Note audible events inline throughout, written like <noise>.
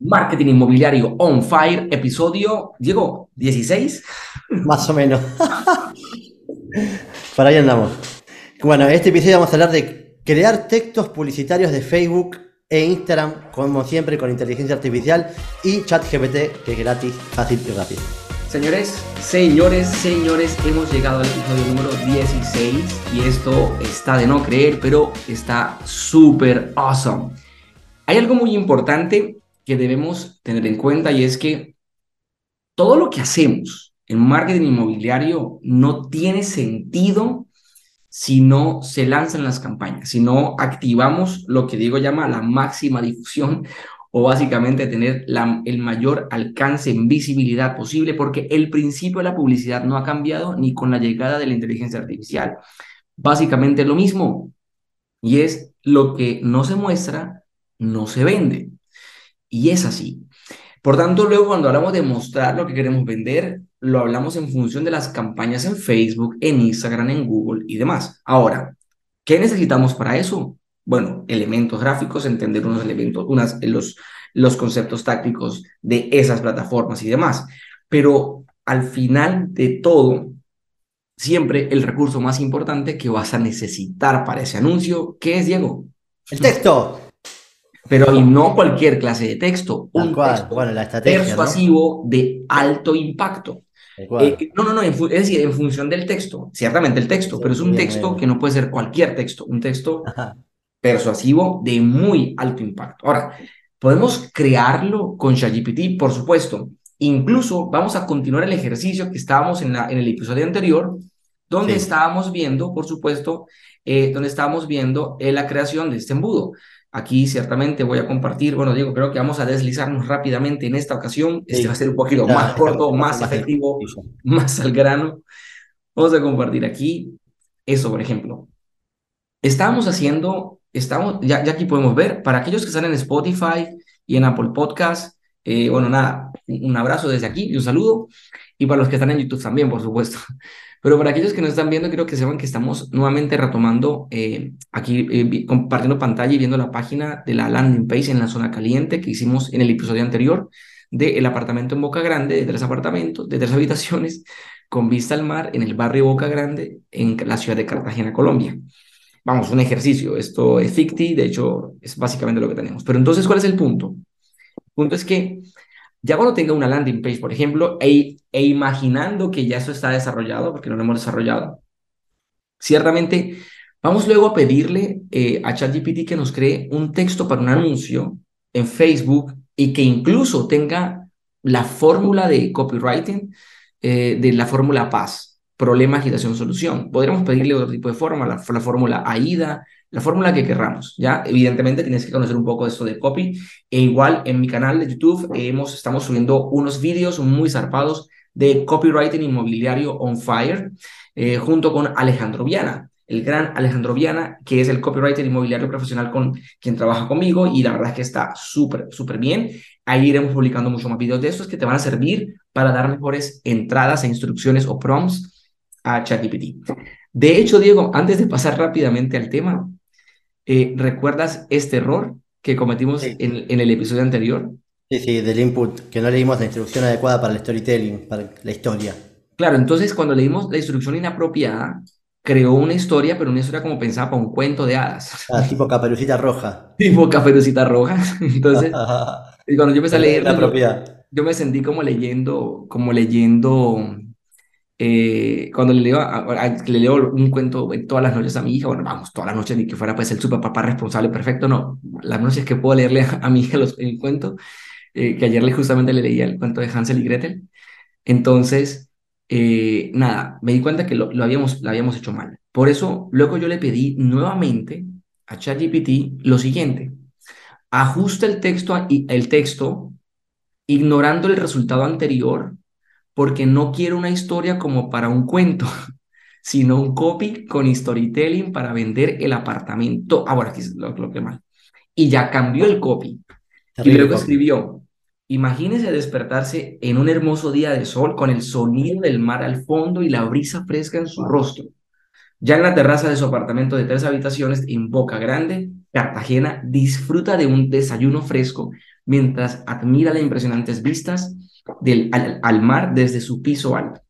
Marketing Inmobiliario On Fire, episodio, Diego, 16. Más o menos. Por ahí andamos. Bueno, en este episodio vamos a hablar de crear textos publicitarios de Facebook e Instagram, como siempre, con inteligencia artificial y ChatGPT, que es gratis, fácil y rápido. Señores, señores, señores, hemos llegado al episodio número 16 y esto está de no creer, pero está súper awesome. Hay algo muy importante que debemos tener en cuenta y es que todo lo que hacemos en marketing inmobiliario no tiene sentido si no se lanzan las campañas, si no activamos lo que Diego llama la máxima difusión o básicamente tener el mayor alcance en visibilidad posible, porque el principio de la publicidad no ha cambiado ni con la llegada de la inteligencia artificial. Básicamente lo mismo, y es lo que no se muestra, no se vende. Y es así. Por tanto, luego cuando hablamos de mostrar lo que queremos vender, lo hablamos en función de las campañas en Facebook, en Instagram, en Google y demás. Ahora, ¿qué necesitamos para eso? Bueno, elementos gráficos, entender unos elementos, unas, los, los conceptos tácticos de esas plataformas y demás. Pero al final de todo, siempre el recurso más importante que vas a necesitar para ese anuncio, ¿qué es, Diego? El texto. Pero y no cualquier clase de texto, un texto bueno, la estrategia, persuasivo de alto impacto. Eh, no, no, no, es decir, en función del texto, ciertamente el texto, pero es un texto que no puede ser cualquier texto, un texto <laughs> persuasivo de muy alto impacto. Ahora, podemos crearlo con ChatGPT, por supuesto. Incluso vamos a continuar el ejercicio que estábamos en, la, en el episodio anterior, donde estábamos viendo, por supuesto, eh, donde estábamos viendo eh, la creación de este embudo. Aquí ciertamente voy a compartir, bueno, Diego, creo que vamos a deslizarnos rápidamente en esta ocasión. Este va a ser un poquito más corto, más efectivo, más al grano. Vamos a compartir aquí eso, por ejemplo. Estamos haciendo, estamos, ya, ya aquí podemos ver, para aquellos que están en Spotify y en Apple Podcast, eh, bueno, nada, un abrazo desde aquí y un saludo. Y para los que están en YouTube también, por supuesto. <laughs> Pero para aquellos que nos están viendo, creo que sepan que estamos nuevamente retomando eh, aquí, eh, compartiendo pantalla y viendo la página de la landing page en la zona caliente que hicimos en el episodio anterior del apartamento en Boca Grande, de tres apartamentos, de tres <laughs> habitaciones, con vista al mar en el barrio Boca Grande, en la ciudad de Cartagena, Colombia. Vamos, un ejercicio. Esto es ficti, de hecho, es básicamente lo que tenemos. Pero entonces, ¿cuál es el punto? El punto es que ya cuando tenga una landing page, por ejemplo, e, e, imaginando que ya eso está desarrollado, porque no lo hemos desarrollado, ciertamente vamos luego a pedirle eh, a ChatGPT que nos cree un texto para un anuncio en Facebook y que incluso tenga la fórmula de copywriting eh, de la fórmula PAS, problema, agitación, solución. Podríamos pedirle otro tipo de fórmula, la, la fórmula AIDA, la fórmula que querramos, ¿ya? Evidentemente tienes que conocer un poco esto de copy. E igual en mi canal de YouTube hemos, estamos subiendo unos vídeos muy zarpados de copywriting inmobiliario on fire, eh, junto con Alejandro Viana, el gran Alejandro Viana, que es el copywriter inmobiliario profesional con quien trabaja conmigo y la verdad es que está súper, súper bien. Ahí iremos publicando mucho más videos de estos que te van a servir para dar mejores entradas e instrucciones o prompts a ChatGPT. De hecho, Diego, antes de pasar rápidamente al tema, eh, ¿Recuerdas este error que cometimos en, el episodio anterior? Sí, sí, del input, que no leímos la instrucción adecuada para el storytelling, para la historia. Claro, entonces cuando leímos la instrucción inapropiada, creó una historia, pero una historia como pensaba para un cuento de hadas. Ah, <laughs> tipo caperucita roja. tipo caperucita roja. <laughs> Entonces, <laughs> cuando yo empecé a leer, yo me sentí como leyendo, como leyendo eh, cuando le leo, le leo un cuento todas las noches a mi hija, bueno, vamos, todas las noches, ni que fuera pues el super papá responsable perfecto, no, las noches que puedo leerle a, mi hija los, el cuento, eh, que ayer le, justamente le leía el cuento de Hansel y Gretel, entonces, eh, nada, me di cuenta que lo, lo, habíamos, lo habíamos hecho mal. Por eso, luego yo le pedí nuevamente a ChatGPT lo siguiente, ajusta el texto, el texto ignorando el resultado anterior porque no quiero una historia como para un cuento, <laughs> sino un copy con storytelling para vender el apartamento. Ah, bueno, aquí es lo, que mal. Y ya cambió el copy. y luego escribió, imagínese despertarse en un hermoso día de sol con el sonido del mar al fondo y la brisa fresca en su rostro. Ya en la terraza de su apartamento de tres habitaciones en Boca Grande, Cartagena, disfruta de un desayuno fresco mientras admira las impresionantes vistas del, al, mar desde su piso alto.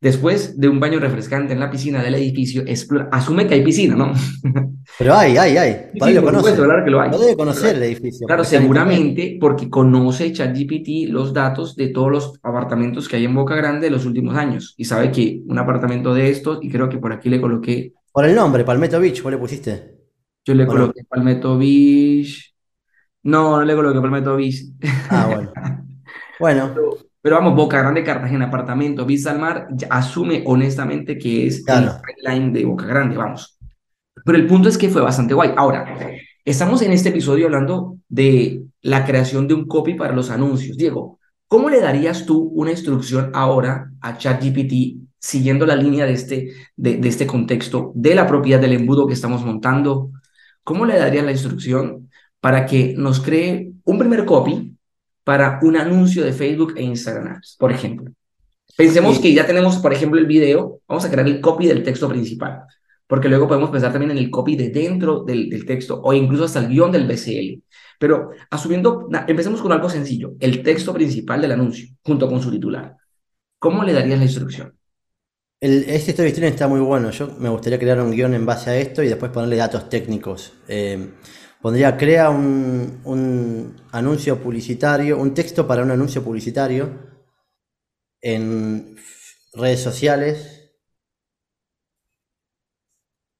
Después de un baño refrescante en la piscina del edificio, asume que hay piscina, ¿no? <laughs> Pero hay, hay, hay. Sí, lo conoce. Claro que lo hay. No debe conocer el edificio. Claro, seguramente porque conoce ChatGPT los datos de todos los apartamentos que hay en Boca Grande de los últimos años y sabe que un apartamento de estos, y creo que por aquí le coloqué. Por el nombre, Palmetto Beach, ¿vos le pusiste? Yo le coloqué Palmetto Beach. No, no le coloqué Palmetto Beach. Ah, bueno. <laughs> Bueno. Pero vamos, Boca Grande, Cartagena, apartamento, vista al mar, asume honestamente que es el line de Boca Grande, vamos. Pero el punto es que fue bastante guay. Ahora, estamos en este episodio hablando de la creación de un copy para los anuncios. Diego, ¿cómo le darías tú una instrucción ahora a ChatGPT siguiendo la línea de este, de, de este contexto, de la propiedad del embudo que estamos montando? ¿Cómo le darías la instrucción para que nos cree un primer copy para un anuncio de Facebook e Instagram por ejemplo. Pensemos que ya tenemos, por ejemplo, el video, vamos a crear el copy del texto principal, porque luego podemos pensar también en el copy de dentro del, del texto o incluso hasta el guion del BCL. Pero asumiendo, empecemos con algo sencillo, el texto principal del anuncio, junto con su titular. ¿Cómo le darías la instrucción? El, este storytelling está muy bueno. Yo me gustaría crear un guion en base a esto y después ponerle datos técnicos. Eh, pondría crea un, anuncio publicitario, un texto para un anuncio publicitario en redes sociales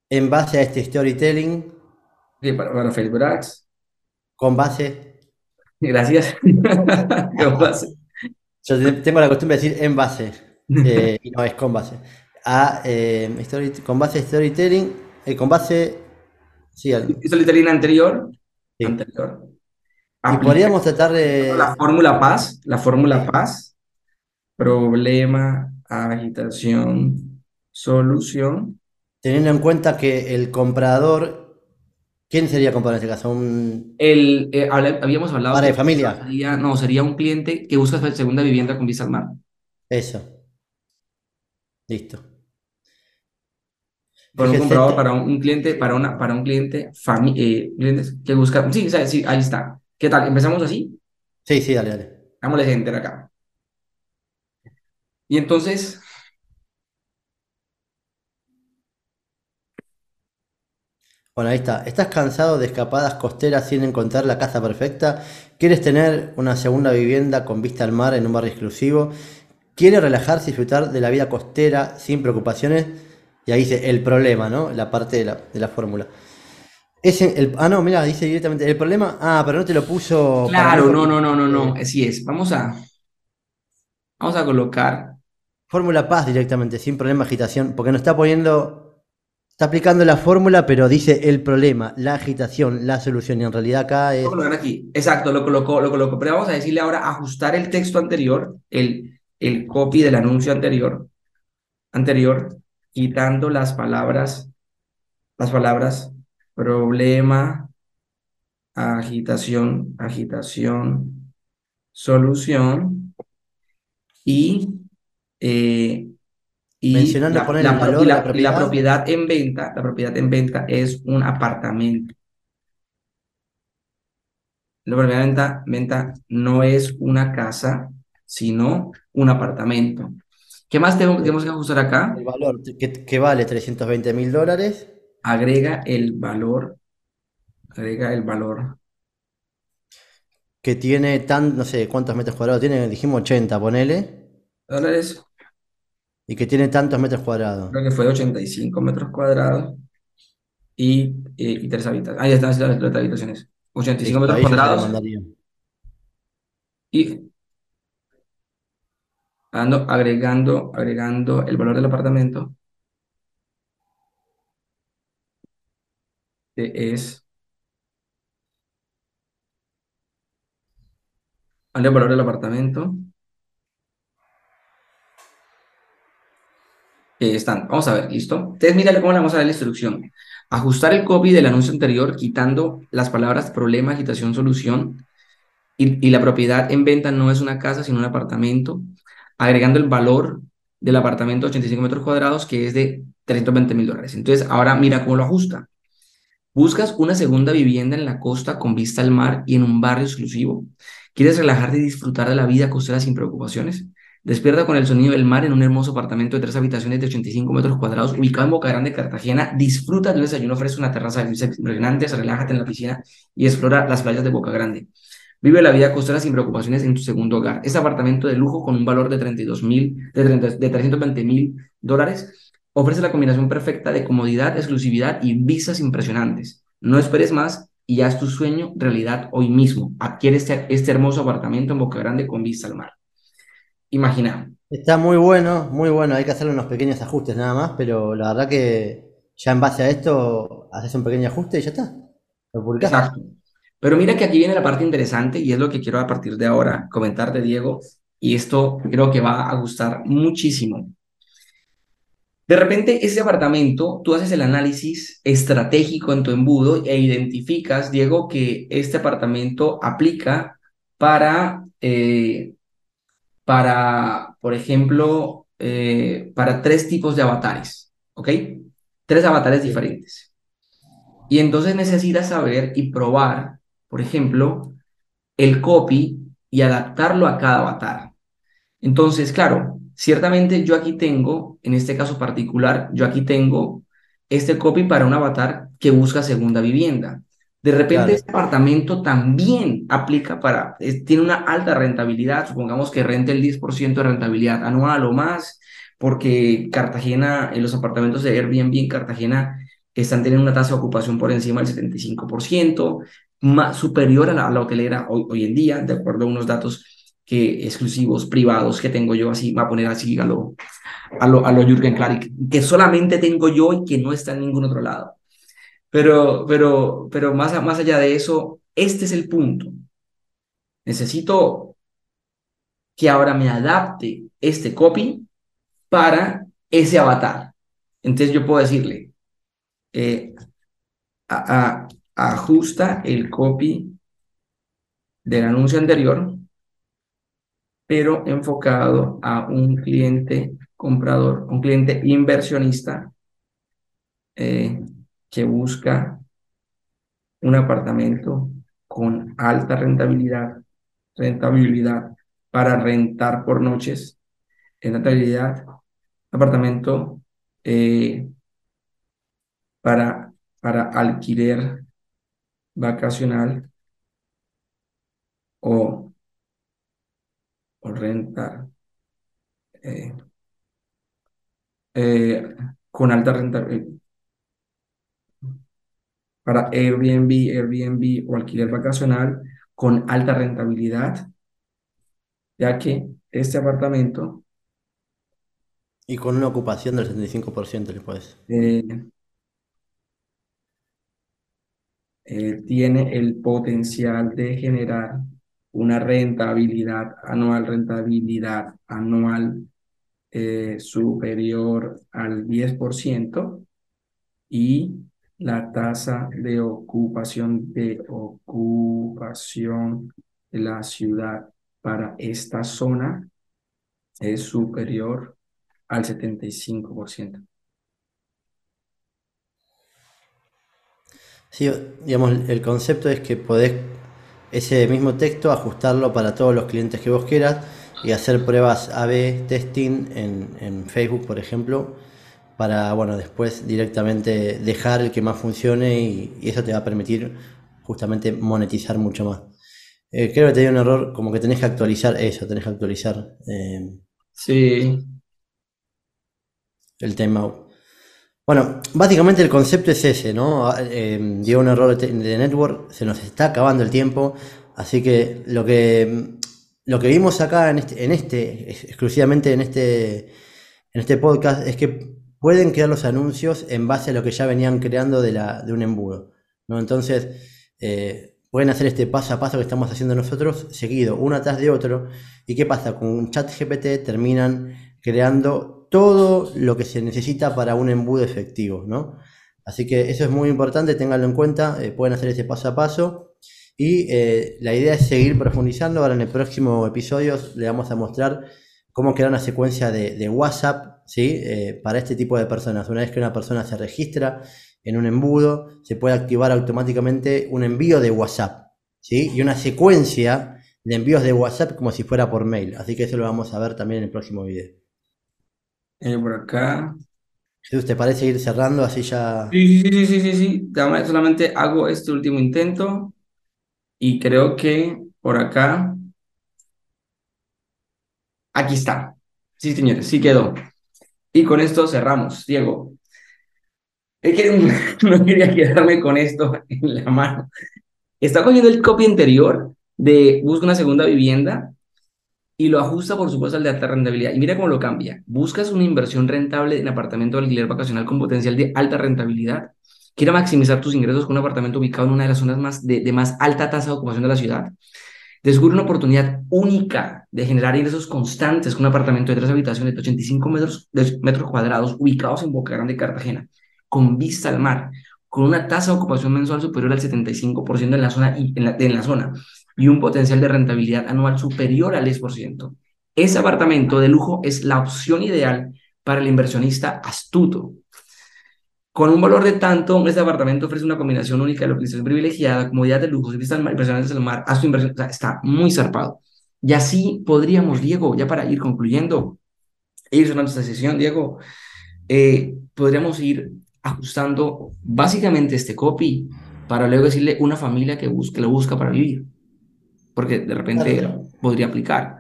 en base a este storytelling. para, Facebook Ads. Con base. <laughs> Gracias. <laughs> con base. Yo tengo la costumbre de decir en base. Eh, y no es con base. A, eh, con base storytelling, eh, con base Sí, Hizo el anterior. Anterior. Y podríamos tratar de. La fórmula paz, la fórmula paz. Problema, agitación, solución. Teniendo en cuenta que el comprador. ¿Quién sería comprador en este caso? Un... El, eh, habíamos hablado. Para de familia. Sería, no, sería un cliente que busca segunda vivienda con visa al mar. Eso. Listo por un comprador para un, cliente, para una, para un cliente, eh, clientes que busca, sí, sí, ahí está. ¿Qué tal? ¿Empezamos así? Sí, sí, dale, dale. Dámosle enter acá. Y entonces, Bueno, ahí está. ¿Estás cansado de escapadas costeras sin encontrar la casa perfecta? ¿Quieres tener una segunda vivienda con vista al mar en un barrio exclusivo? ¿Quieres relajarse y disfrutar de la vida costera sin preocupaciones? Y ahí dice el problema, ¿no? La parte de la, de la fórmula. el, ah, no, mira, dice directamente el problema. Ah, pero no te lo puso. Claro, no, no, no, no, no. Así es. Vamos a. Vamos a colocar. Fórmula paz directamente, sin problema, agitación. Porque no está poniendo. Está aplicando la fórmula, pero dice el problema, la agitación, la solución. Y en realidad acá es. Lo aquí. Exacto, lo colocó, lo colocó. Pero vamos a decirle ahora ajustar el texto anterior, el, el copy del anuncio anterior. Anterior quitando las palabras, las palabras problema, agitación, agitación, solución y, eh, y, la, propiedad en venta, la propiedad en venta es un apartamento. La propiedad en venta, venta no es una casa, sino un apartamento. ¿Qué más tenemos, que ajustar acá? El valor que, vale 320 mil dólares. Agrega el valor. Agrega el valor. Que tiene tan, no sé cuántos metros cuadrados tiene, dijimos 80, ponele. Dólares. Y que tiene tantos metros cuadrados. Creo que fue 85 metros cuadrados. Y, y, tres habitaciones. Ahí están las, las habitaciones. 85 metros cuadrados. Y agregando, agregando el valor del apartamento, es el valor del apartamento. están. Vamos a ver, ¿listo? Entonces, mírale cómo le vamos a dar la instrucción. Ajustar el copy del anuncio anterior, quitando las palabras problema, agitación, solución. Y, y la propiedad en venta no es una casa, sino un apartamento agregando el valor del apartamento de 85 metros cuadrados, que es de 320 mil dólares. Entonces, ahora mira cómo lo ajusta. Buscas una segunda vivienda en la costa con vista al mar y en un barrio exclusivo. ¿Quieres relajarte y disfrutar de la vida costera sin preocupaciones? Despierta con el sonido del mar en un hermoso apartamento de tres habitaciones de 85 metros cuadrados ubicado en Boca Grande, Cartagena. Disfruta de un desayuno fresco, una terraza impresionante, relájate en la piscina y explora las playas de Boca Grande. Vive la vida costera sin preocupaciones en tu segundo hogar. Es apartamento de lujo con un valor de 32 mil, de, de 320 mil dólares Ofrece la combinación perfecta de comodidad, exclusividad y visas impresionantes. No esperes más y haz tu sueño realidad hoy mismo. Adquiere este, este hermoso apartamento en Boca Grande con vista al mar. Imagina. Está muy bueno, muy bueno. Hay que hacerle unos pequeños ajustes nada más, pero la verdad que ya en base a esto haces un pequeño ajuste y ya está. Lo Exacto. Pero mira que aquí viene la parte interesante y es lo que quiero a partir de ahora comentarte, Diego. Y esto creo que va a gustar muchísimo. De repente, ese apartamento, tú haces el análisis estratégico en tu embudo e identificas, Diego, que este apartamento aplica para, eh, para por ejemplo, eh, para tres tipos de avatares, ¿ok? Tres avatares diferentes. Y entonces necesitas saber y probar, por ejemplo, el copy y adaptarlo a cada avatar. Entonces, claro, Ciertamente yo aquí tengo, en este caso particular, yo aquí tengo este copy para un avatar que busca segunda vivienda. De repente este apartamento también aplica para, tiene una alta rentabilidad, supongamos que rente el 10% de rentabilidad anual o más, porque Cartagena, en los apartamentos de Airbnb en Cartagena están teniendo una tasa de ocupación por encima del 75%, más superior a la, a hotelera hoy, hoy en día, de acuerdo a unos datos que exclusivos, privados que tengo yo, así, va a poner así a lo, a lo, a lo Jürgen Klarik, que solamente tengo yo y que no está en ningún otro lado. Pero, pero, pero más, más allá de eso, este es el punto. Necesito que ahora me adapte este copy para ese avatar. Entonces yo puedo decirle, eh, ajusta el copy del anuncio anterior pero enfocado a un cliente comprador, un cliente inversionista eh, que busca un apartamento con alta rentabilidad, rentabilidad para rentar por noches, en rentabilidad, apartamento eh, para, para alquiler vacacional o o renta eh, eh, con alta renta eh, para Airbnb, Airbnb o alquiler vacacional con alta rentabilidad, ya que este apartamento y con una ocupación del 75% después. Tiene el potencial de generar una rentabilidad anual, rentabilidad anual eh, superior al 10% y la tasa de ocupación de ocupación de la ciudad para esta zona es superior al 75%. Sí, digamos, el concepto es que podés ese mismo texto, ajustarlo para todos los clientes que vos quieras y hacer pruebas A-B testing en, Facebook, por ejemplo, para bueno, después directamente dejar el que más funcione y, eso te va a permitir justamente monetizar mucho más. Eh, creo que te dio un error, como que tenés que actualizar eso, tenés que actualizar. Eh, sí. El tema. Bueno, básicamente el concepto es ese, ¿no? Ah, eh, dio un error de network, se nos está acabando el tiempo, así que lo que, lo que vimos acá en este, en este, exclusivamente en este, en este podcast, es que pueden crear los anuncios en base a lo que ya venían creando de, la, de un embudo, ¿no? Entonces, eh, pueden hacer este paso a paso que estamos haciendo nosotros, seguido, uno atrás de otro, y qué pasa, con un chat GPT terminan creando todo lo que se necesita para un embudo efectivo, ¿no? Así que eso es muy importante, ténganlo en cuenta, eh, pueden hacer ese paso a paso. Y eh, la idea es seguir profundizando. Ahora en el próximo episodio le vamos a mostrar cómo crear una secuencia de, WhatsApp ¿sí? Eh, para este tipo de personas. Una vez que una persona se registra en un embudo, se puede activar automáticamente un envío de WhatsApp, ¿sí? Y una secuencia de envíos de WhatsApp como si fuera por mail. Así que eso lo vamos a ver también en el próximo video. Eh, por acá. Jesús, ¿te parece ir cerrando así ya? Sí, sí, sí, sí, sí, sí. Solamente hago este último intento y creo que por acá. Aquí está. Sí, señores, sí quedó. Y con esto cerramos, Diego. Es que <laughs> no quería quedarme con esto en la mano. Está cogiendo el copy anterior de busca una segunda vivienda y lo ajusta, por supuesto, al de alta rentabilidad. Y mira cómo lo cambia. Buscas una inversión rentable en apartamento de alquiler vacacional con potencial de alta rentabilidad. Quiere maximizar tus ingresos con un apartamento ubicado en una de las zonas más de, de más alta tasa de ocupación de la ciudad. Descubre una oportunidad única de generar ingresos constantes con un apartamento de tres habitaciones de 85 metros, de metros cuadrados ubicados en Boca Grande, Cartagena, con vista al mar, con una tasa de ocupación mensual superior al 75% en la zona, en la, en la zona y un potencial de rentabilidad anual superior al 10%. Ese apartamento de lujo es la opción ideal para el inversionista astuto. Con un valor de tanto, este apartamento ofrece una combinación única de localización privilegiada, comodidad de lujo, vistas impresionantes del mar, a su inversión, o sea, está muy zarpado. Y así podríamos, Diego, ya para ir concluyendo, ir cerrando esta sesión, Diego, eh, podríamos ir ajustando básicamente este copy para luego decirle una familia que, busque, lo busca para vivir porque de repente podría aplicar.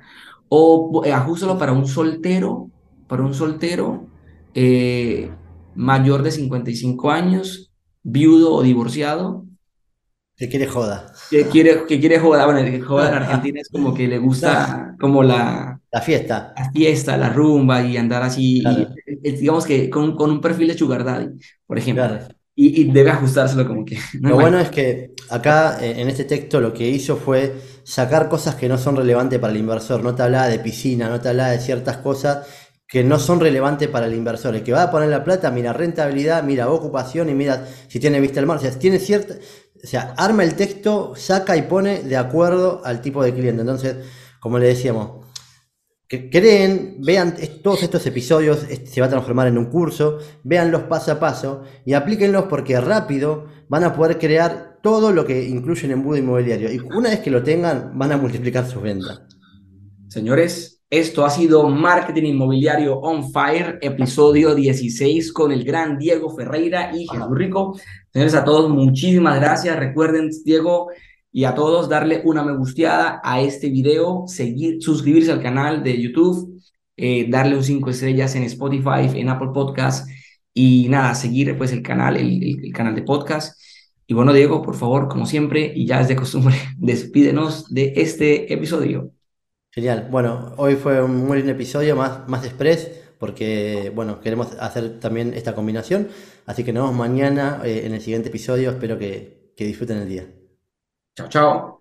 O eh, ajustalo para un soltero, para un soltero eh, mayor de 55 años, viudo o divorciado. Que quiere joda. Que quiere, que quiere joda. Bueno, que joda en <laughs> Argentina es como que le gusta como la... La fiesta. La fiesta, la rumba y andar así. digamos que con, con, un perfil de sugar daddy, por ejemplo. Y, debe ajustárselo como que... <laughs> lo bueno es que acá eh, en este texto lo que hizo fue sacar cosas que no son relevantes para el inversor. No te hablaba de piscina, no te hablaba de ciertas cosas que no son relevantes para el inversor. El que va a poner la plata, mira rentabilidad, mira ocupación y mira si tiene vista al mar. O sea, tiene cierta, o sea, arma el texto, saca y pone de acuerdo al tipo de cliente. Entonces, como le decíamos, que creen, vean todos estos episodios, se va a transformar en un curso, véanlos paso a paso y aplíquenlos porque rápido van a poder crear todo lo que incluye el embudo inmobiliario. Y una vez que lo tengan, van a multiplicar sus ventas. Señores, esto ha sido Marketing Inmobiliario On Fire, episodio 16 con el gran Diego Ferreira y Jesús Rico. Señores, a todos, muchísimas gracias. Recuerden, Diego, y a todos darle una me gusteada a este video, seguir, suscribirse al canal de YouTube, eh, darle un 5 estrellas en Spotify, en Apple Podcast y nada, seguir pues el canal, el, canal de podcast. Y bueno, Diego, por favor, como siempre, y ya es de costumbre, <laughs> despídenos de este episodio. Genial. Bueno, hoy fue un buen episodio, más, más express, porque, bueno, queremos hacer también esta combinación. Así que nos vemos mañana eh, en el siguiente episodio. Espero que, que disfruten el día. Chào chào.